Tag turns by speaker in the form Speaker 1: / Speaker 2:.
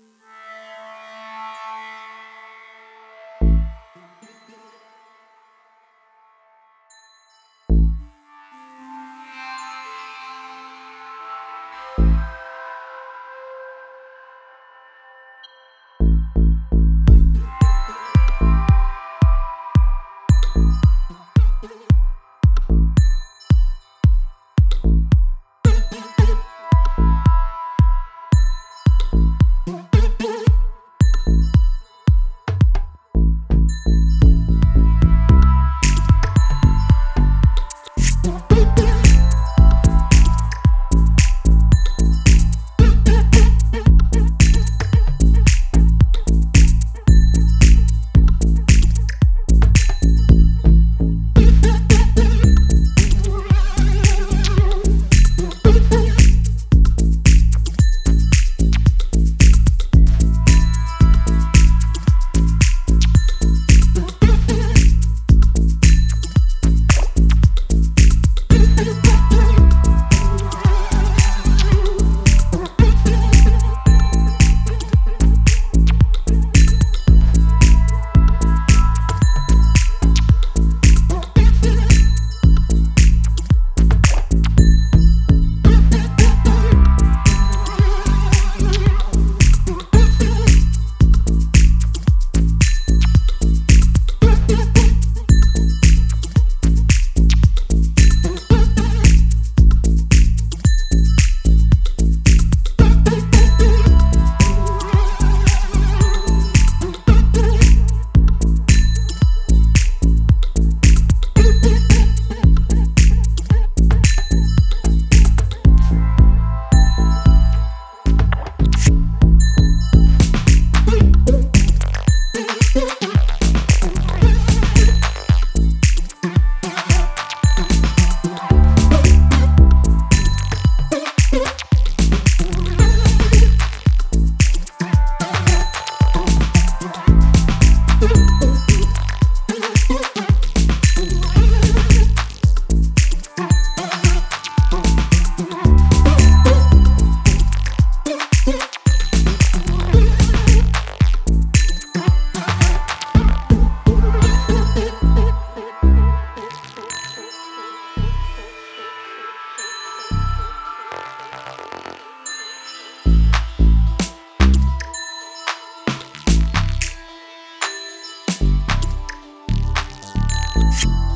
Speaker 1: Thank you. Bye.